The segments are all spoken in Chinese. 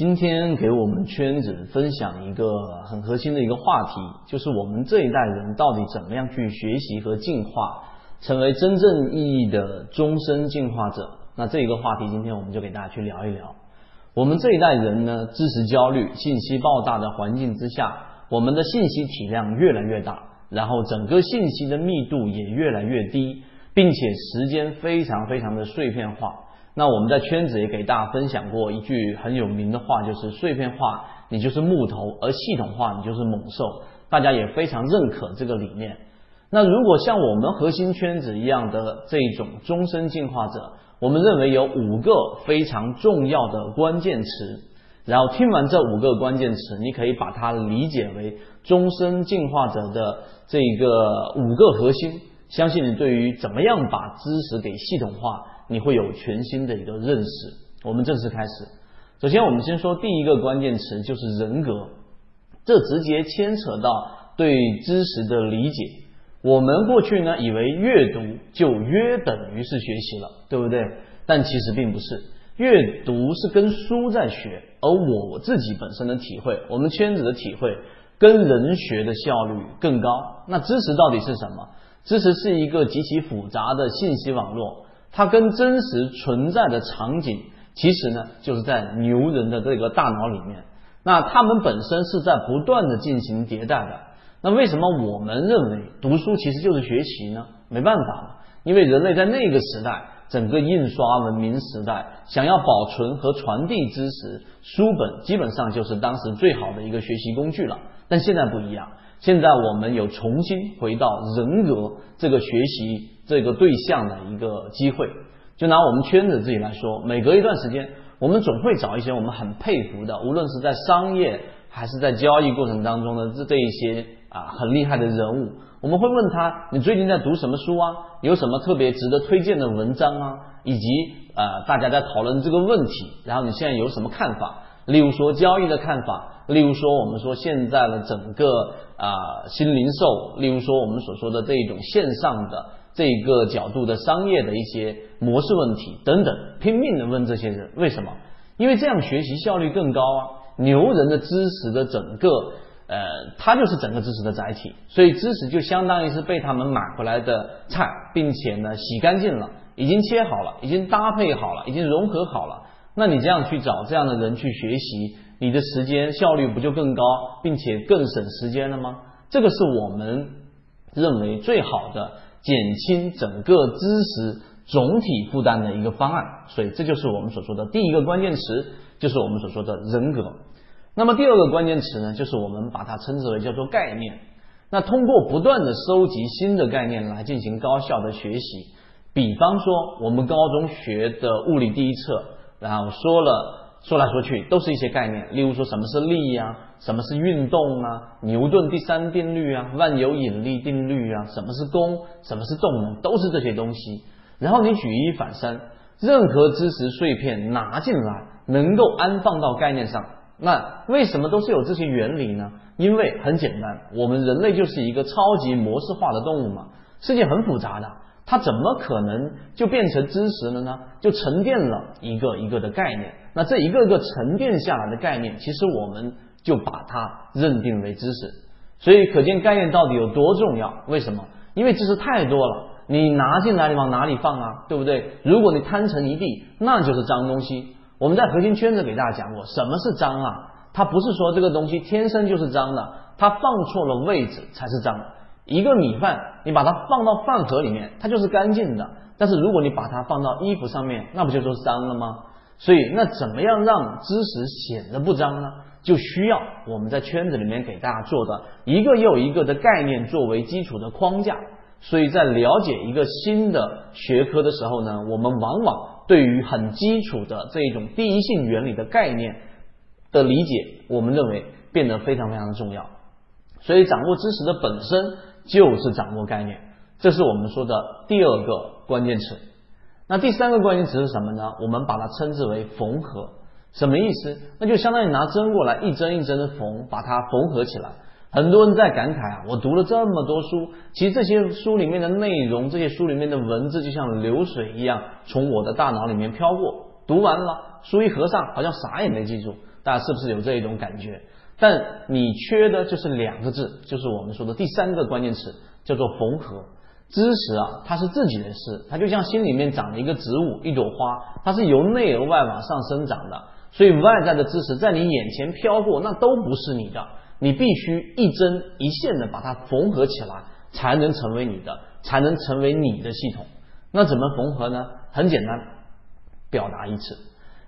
今天给我们圈子分享一个很核心的一个话题，就是我们这一代人到底怎么样去学习和进化，成为真正意义的终身进化者。那这一个话题，今天我们就给大家去聊一聊。我们这一代人呢，知识焦虑、信息爆炸的环境之下，我们的信息体量越来越大，然后整个信息的密度也越来越低，并且时间非常非常的碎片化。那我们在圈子也给大家分享过一句很有名的话，就是碎片化你就是木头，而系统化你就是猛兽。大家也非常认可这个理念。那如果像我们核心圈子一样的这种终身进化者，我们认为有五个非常重要的关键词。然后听完这五个关键词，你可以把它理解为终身进化者的这个五个核心。相信你对于怎么样把知识给系统化。你会有全新的一个认识。我们正式开始。首先，我们先说第一个关键词，就是人格。这直接牵扯到对知识的理解。我们过去呢，以为阅读就约等于是学习了，对不对？但其实并不是。阅读是跟书在学，而我自己本身的体会，我们圈子的体会，跟人学的效率更高。那知识到底是什么？知识是一个极其复杂的信息网络。它跟真实存在的场景，其实呢，就是在牛人的这个大脑里面。那他们本身是在不断的进行迭代的。那为什么我们认为读书其实就是学习呢？没办法，因为人类在那个时代，整个印刷文明时代，想要保存和传递知识，书本基本上就是当时最好的一个学习工具了。但现在不一样，现在我们有重新回到人格这个学习。这个对象的一个机会，就拿我们圈子自己来说，每隔一段时间，我们总会找一些我们很佩服的，无论是在商业还是在交易过程当中的这这一些啊很厉害的人物，我们会问他，你最近在读什么书啊？有什么特别值得推荐的文章啊？以及呃大家在讨论这个问题，然后你现在有什么看法？例如说交易的看法，例如说我们说现在的整个啊新零售，例如说我们所说的这一种线上的。这个角度的商业的一些模式问题等等，拼命的问这些人为什么？因为这样学习效率更高啊！牛人的知识的整个，呃，他就是整个知识的载体，所以知识就相当于是被他们买回来的菜，并且呢洗干净了，已经切好了，已经搭配好了，已经融合好了。那你这样去找这样的人去学习，你的时间效率不就更高，并且更省时间了吗？这个是我们认为最好的。减轻整个知识总体负担的一个方案，所以这就是我们所说的第一个关键词，就是我们所说的人格。那么第二个关键词呢，就是我们把它称之为叫做概念。那通过不断的收集新的概念来进行高效的学习，比方说我们高中学的物理第一册，然后说了。说来说去都是一些概念，例如说什么是力呀，什么是运动啊，牛顿第三定律啊，万有引力定律啊，什么是功，什么是动能，都是这些东西。然后你举一反三，任何知识碎片拿进来，能够安放到概念上，那为什么都是有这些原理呢？因为很简单，我们人类就是一个超级模式化的动物嘛，世界很复杂的。它怎么可能就变成知识了呢？就沉淀了一个一个的概念。那这一个个沉淀下来的概念，其实我们就把它认定为知识。所以可见概念到底有多重要？为什么？因为知识太多了，你拿进来你往哪里放啊？对不对？如果你摊成一地，那就是脏东西。我们在核心圈子给大家讲过，什么是脏啊？它不是说这个东西天生就是脏的，它放错了位置才是脏。一个米饭，你把它放到饭盒里面，它就是干净的。但是如果你把它放到衣服上面，那不就说脏了吗？所以，那怎么样让知识显得不脏呢？就需要我们在圈子里面给大家做的一个又一个的概念作为基础的框架。所以在了解一个新的学科的时候呢，我们往往对于很基础的这一种第一性原理的概念的理解，我们认为变得非常非常的重要。所以，掌握知识的本身。就是掌握概念，这是我们说的第二个关键词。那第三个关键词是什么呢？我们把它称之为缝合。什么意思？那就相当于拿针过来一针一针的缝，把它缝合起来。很多人在感慨啊，我读了这么多书，其实这些书里面的内容，这些书里面的文字就像流水一样从我的大脑里面飘过。读完了，书一合上，好像啥也没记住。大家是不是有这一种感觉？但你缺的就是两个字，就是我们说的第三个关键词，叫做缝合。知识啊，它是自己的事，它就像心里面长了一个植物，一朵花，它是由内而外往上生长的。所以外在的知识在你眼前飘过，那都不是你的，你必须一针一线的把它缝合起来，才能成为你的，才能成为你的系统。那怎么缝合呢？很简单，表达一次。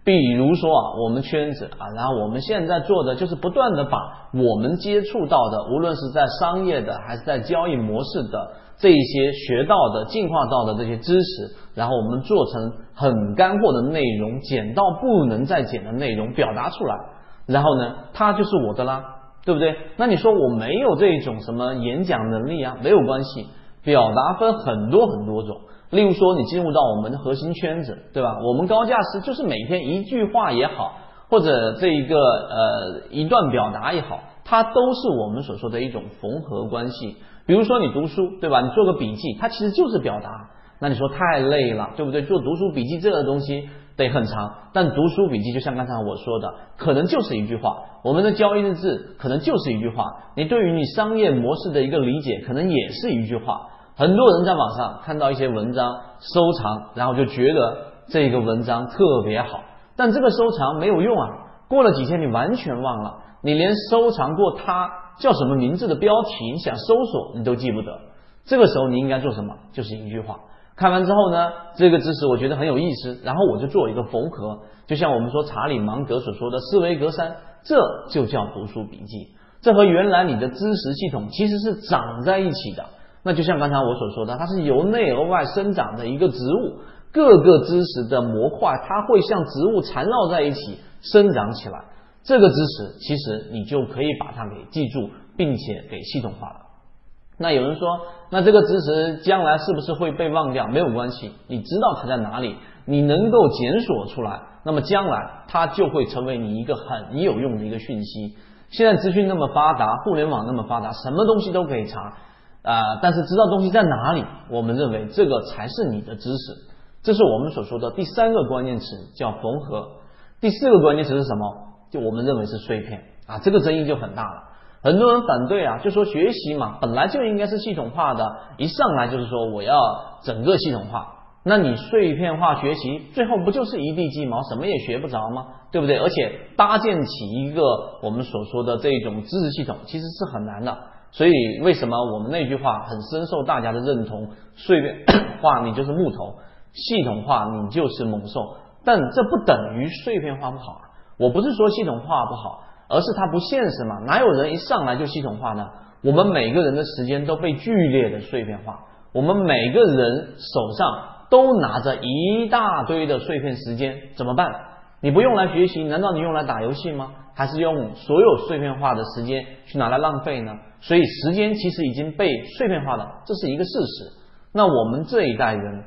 比如说啊，我们圈子啊，然后我们现在做的就是不断的把我们接触到的，无论是在商业的还是在交易模式的这一些学到的、进化到的这些知识，然后我们做成很干货的内容，简到不能再简的内容表达出来，然后呢，它就是我的啦，对不对？那你说我没有这种什么演讲能力啊？没有关系，表达分很多很多种。例如说，你进入到我们的核心圈子，对吧？我们高价师就是每天一句话也好，或者这一个呃一段表达也好，它都是我们所说的一种缝合关系。比如说你读书，对吧？你做个笔记，它其实就是表达。那你说太累了，对不对？做读书笔记这个东西得很长，但读书笔记就像刚才我说的，可能就是一句话。我们的交易日志可能就是一句话。你对于你商业模式的一个理解，可能也是一句话。很多人在网上看到一些文章收藏，然后就觉得这个文章特别好，但这个收藏没有用啊。过了几天，你完全忘了，你连收藏过它叫什么名字的标题，你想搜索你都记不得。这个时候你应该做什么？就是一句话。看完之后呢，这个知识我觉得很有意思，然后我就做一个缝合，就像我们说查理芒格所说的思维格栅，这就叫读书笔记。这和原来你的知识系统其实是长在一起的。那就像刚才我所说的，它是由内而外生长的一个植物，各个知识的模块，它会像植物缠绕在一起生长起来。这个知识其实你就可以把它给记住，并且给系统化了。那有人说，那这个知识将来是不是会被忘掉？没有关系，你知道它在哪里，你能够检索出来，那么将来它就会成为你一个很有用的一个讯息。现在资讯那么发达，互联网那么发达，什么东西都可以查。啊，但是知道东西在哪里，我们认为这个才是你的知识，这是我们所说的第三个关键词，叫缝合。第四个关键词是什么？就我们认为是碎片啊，这个争议就很大了。很多人反对啊，就说学习嘛，本来就应该是系统化的，一上来就是说我要整个系统化，那你碎片化学习，最后不就是一地鸡毛，什么也学不着吗？对不对？而且搭建起一个我们所说的这种知识系统，其实是很难的。所以，为什么我们那句话很深受大家的认同？碎片化你就是木头，系统化你就是猛兽。但这不等于碎片化不好！我不是说系统化不好，而是它不现实嘛。哪有人一上来就系统化呢？我们每个人的时间都被剧烈的碎片化，我们每个人手上都拿着一大堆的碎片时间，怎么办？你不用来学习，难道你用来打游戏吗？还是用所有碎片化的时间去拿来浪费呢？所以时间其实已经被碎片化了，这是一个事实。那我们这一代人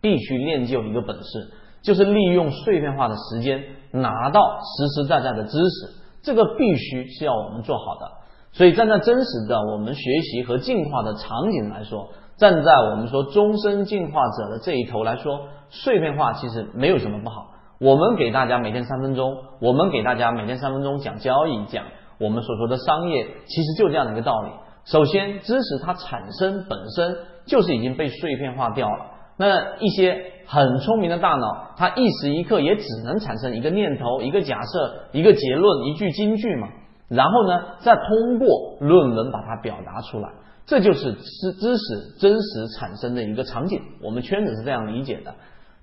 必须练就一个本事，就是利用碎片化的时间拿到实实在在的知识，这个必须是要我们做好的。所以站在真实的我们学习和进化的场景来说，站在我们说终身进化者的这一头来说，碎片化其实没有什么不好。我们给大家每天三分钟，我们给大家每天三分钟讲交易，讲我们所说的商业，其实就这样的一个道理。首先，知识它产生本身就是已经被碎片化掉了。那一些很聪明的大脑，它一时一刻也只能产生一个念头、一个假设、一个结论、一句金句嘛。然后呢，再通过论文把它表达出来，这就是知知识真实产生的一个场景。我们圈子是这样理解的。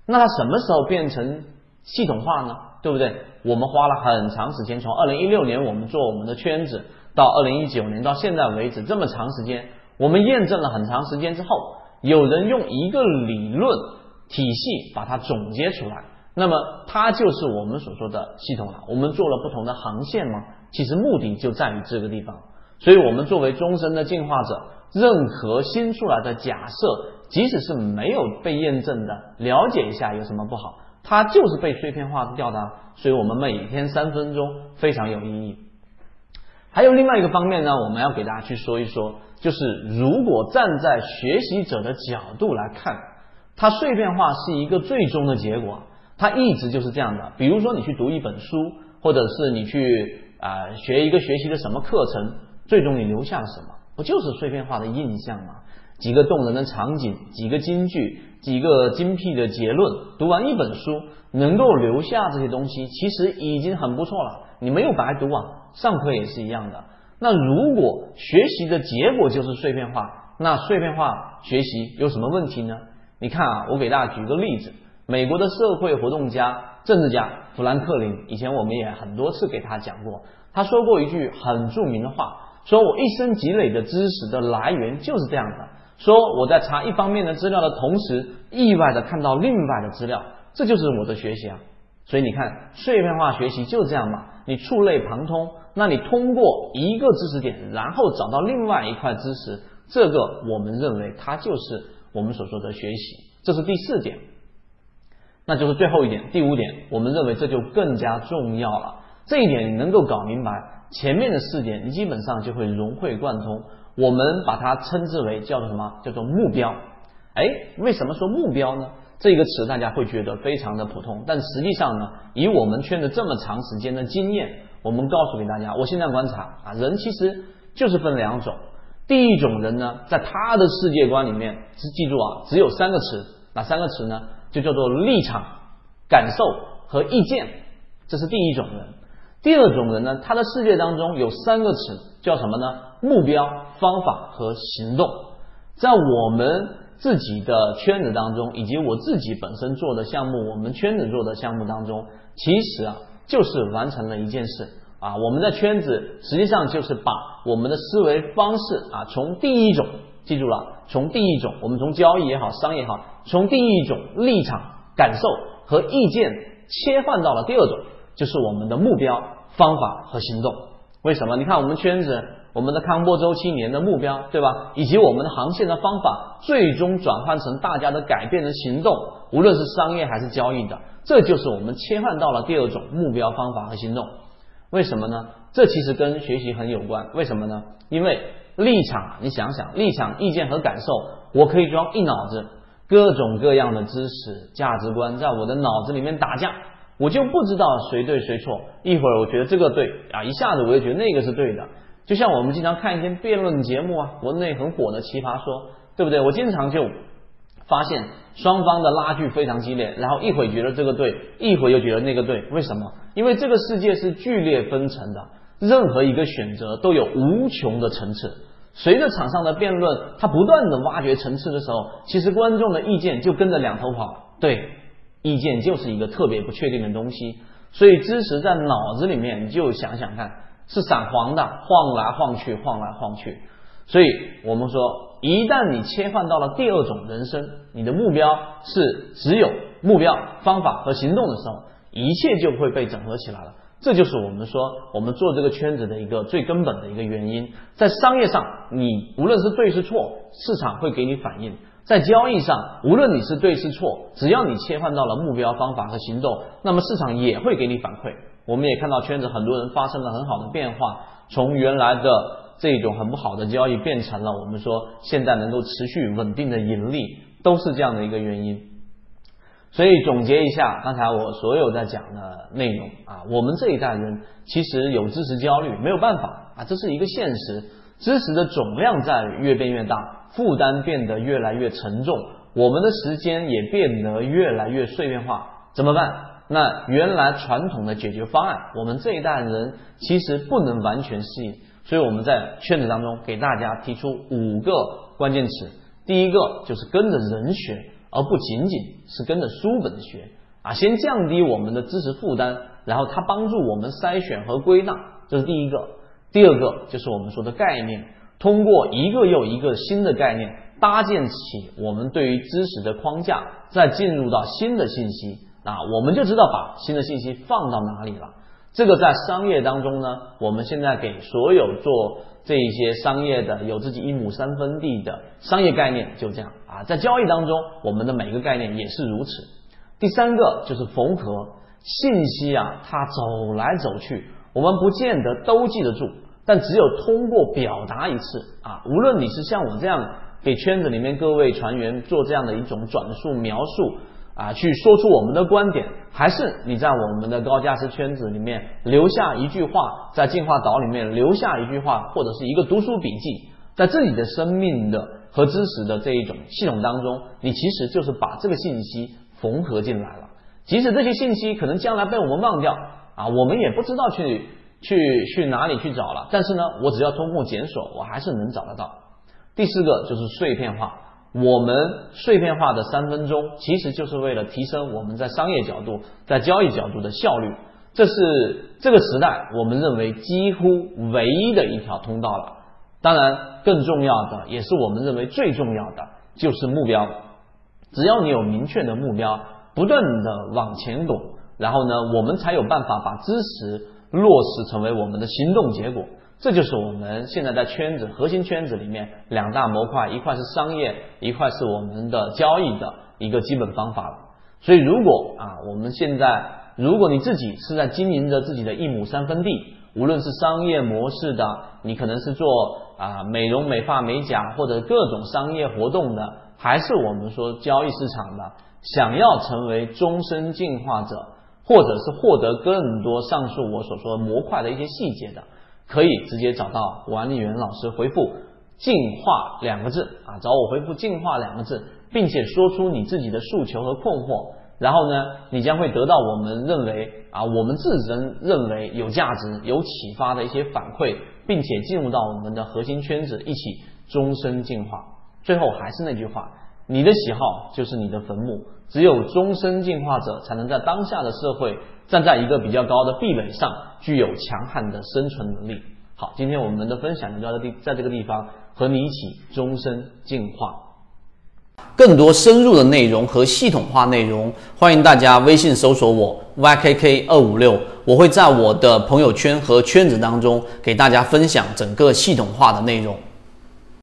那它什么时候变成？系统化呢，对不对？我们花了很长时间，从二零一六年我们做我们的圈子，到二零一九年到现在为止这么长时间，我们验证了很长时间之后，有人用一个理论体系把它总结出来，那么它就是我们所说的系统了。我们做了不同的航线吗？其实目的就在于这个地方。所以，我们作为终身的进化者，任何新出来的假设，即使是没有被验证的，了解一下有什么不好？它就是被碎片化掉的，所以我们每天三分钟非常有意义。还有另外一个方面呢，我们要给大家去说一说，就是如果站在学习者的角度来看，它碎片化是一个最终的结果。它一直就是这样的。比如说你去读一本书，或者是你去啊学一个学习的什么课程，最终你留下了什么？不就是碎片化的印象吗？几个动人的场景，几个金句，几个精辟的结论。读完一本书，能够留下这些东西，其实已经很不错了。你没有白读啊，上课也是一样的。那如果学习的结果就是碎片化，那碎片化学习有什么问题呢？你看啊，我给大家举个例子，美国的社会活动家、政治家富兰克林，以前我们也很多次给他讲过，他说过一句很著名的话，说我一生积累的知识的来源就是这样的。说我在查一方面的资料的同时，意外的看到另外的资料，这就是我的学习啊。所以你看，碎片化学习就这样嘛。你触类旁通，那你通过一个知识点，然后找到另外一块知识，这个我们认为它就是我们所说的学习。这是第四点，那就是最后一点，第五点，我们认为这就更加重要了。这一点你能够搞明白，前面的四点你基本上就会融会贯通。我们把它称之为叫做什么？叫做目标。哎，为什么说目标呢？这个词大家会觉得非常的普通，但实际上呢，以我们圈子这么长时间的经验，我们告诉给大家，我现在观察啊，人其实就是分两种。第一种人呢，在他的世界观里面，只记住啊，只有三个词，哪三个词呢？就叫做立场、感受和意见，这是第一种人。第二种人呢，他的世界当中有三个词，叫什么呢？目标、方法和行动。在我们自己的圈子当中，以及我自己本身做的项目，我们圈子做的项目当中，其实啊，就是完成了一件事啊。我们的圈子实际上就是把我们的思维方式啊，从第一种记住了，从第一种，我们从交易也好，商业也好，从第一种立场、感受和意见切换到了第二种。就是我们的目标、方法和行动。为什么？你看我们圈子，我们的康波周期年的目标，对吧？以及我们的航线的方法，最终转换成大家的改变的行动，无论是商业还是交易的，这就是我们切换到了第二种目标、方法和行动。为什么呢？这其实跟学习很有关。为什么呢？因为立场，你想想，立场、意见和感受，我可以装一脑子各种各样的知识、价值观，在我的脑子里面打架。我就不知道谁对谁错，一会儿我觉得这个对啊，一下子我就觉得那个是对的。就像我们经常看一些辩论节目啊，国内很火的《奇葩说》，对不对？我经常就发现双方的拉锯非常激烈，然后一会儿觉得这个对，一会儿又觉得那个对。为什么？因为这个世界是剧烈分层的，任何一个选择都有无穷的层次。随着场上的辩论，它不断的挖掘层次的时候，其实观众的意见就跟着两头跑。对。意见就是一个特别不确定的东西，所以知识在脑子里面，你就想想看，是闪黄的，晃来晃去，晃来晃去。所以我们说，一旦你切换到了第二种人生，你的目标是只有目标、方法和行动的时候，一切就会被整合起来了。这就是我们说，我们做这个圈子的一个最根本的一个原因。在商业上，你无论是对是错，市场会给你反应。在交易上，无论你是对是错，只要你切换到了目标、方法和行动，那么市场也会给你反馈。我们也看到圈子很多人发生了很好的变化，从原来的这种很不好的交易变成了我们说现在能够持续稳定的盈利，都是这样的一个原因。所以总结一下刚才我所有在讲的内容啊，我们这一代人其实有知识焦虑，没有办法啊，这是一个现实，知识的总量在越变越大。负担变得越来越沉重，我们的时间也变得越来越碎片化，怎么办？那原来传统的解决方案，我们这一代人其实不能完全适应，所以我们在圈子当中给大家提出五个关键词。第一个就是跟着人学，而不仅仅是跟着书本学啊，先降低我们的知识负担，然后它帮助我们筛选和归纳，这是第一个。第二个就是我们说的概念。通过一个又一个新的概念搭建起我们对于知识的框架，再进入到新的信息啊，我们就知道把新的信息放到哪里了。这个在商业当中呢，我们现在给所有做这一些商业的有自己一亩三分地的商业概念就这样啊，在交易当中，我们的每个概念也是如此。第三个就是缝合信息啊，它走来走去，我们不见得都记得住。但只有通过表达一次啊，无论你是像我这样给圈子里面各位船员做这样的一种转述描述啊去说出我们的观点，还是你在我们的高价值圈子里面留下一句话，在进化岛里面留下一句话，或者是一个读书笔记，在自己的生命的和知识的这一种系统当中，你其实就是把这个信息缝合进来了。即使这些信息可能将来被我们忘掉啊，我们也不知道去去去哪里去找了。但是呢，我只要通过检索，我还是能找得到。第四个就是碎片化，我们碎片化的三分钟，其实就是为了提升我们在商业角度、在交易角度的效率。这是这个时代我们认为几乎唯一的一条通道了。当然，更重要的也是我们认为最重要的，就是目标。只要你有明确的目标。不断的往前拱，然后呢，我们才有办法把知识落实成为我们的行动结果。这就是我们现在在圈子核心圈子里面两大模块，一块是商业，一块是我们的交易的一个基本方法了。所以，如果啊，我们现在如果你自己是在经营着自己的一亩三分地，无论是商业模式的，你可能是做啊美容美发美甲或者各种商业活动的，还是我们说交易市场的。想要成为终身进化者，或者是获得更多上述我所说的模块的一些细节的，可以直接找到管理员老师回复“进化”两个字啊，找我回复“进化”两个字，并且说出你自己的诉求和困惑，然后呢，你将会得到我们认为啊，我们自身认为有价值、有启发的一些反馈，并且进入到我们的核心圈子，一起终身进化。最后还是那句话。你的喜好就是你的坟墓，只有终身进化者才能在当下的社会站在一个比较高的壁垒上，具有强悍的生存能力。好，今天我们的分享就到这地，在这个地方和你一起终身进化。更多深入的内容和系统化内容，欢迎大家微信搜索我 ykk 二五六，我会在我的朋友圈和圈子当中给大家分享整个系统化的内容。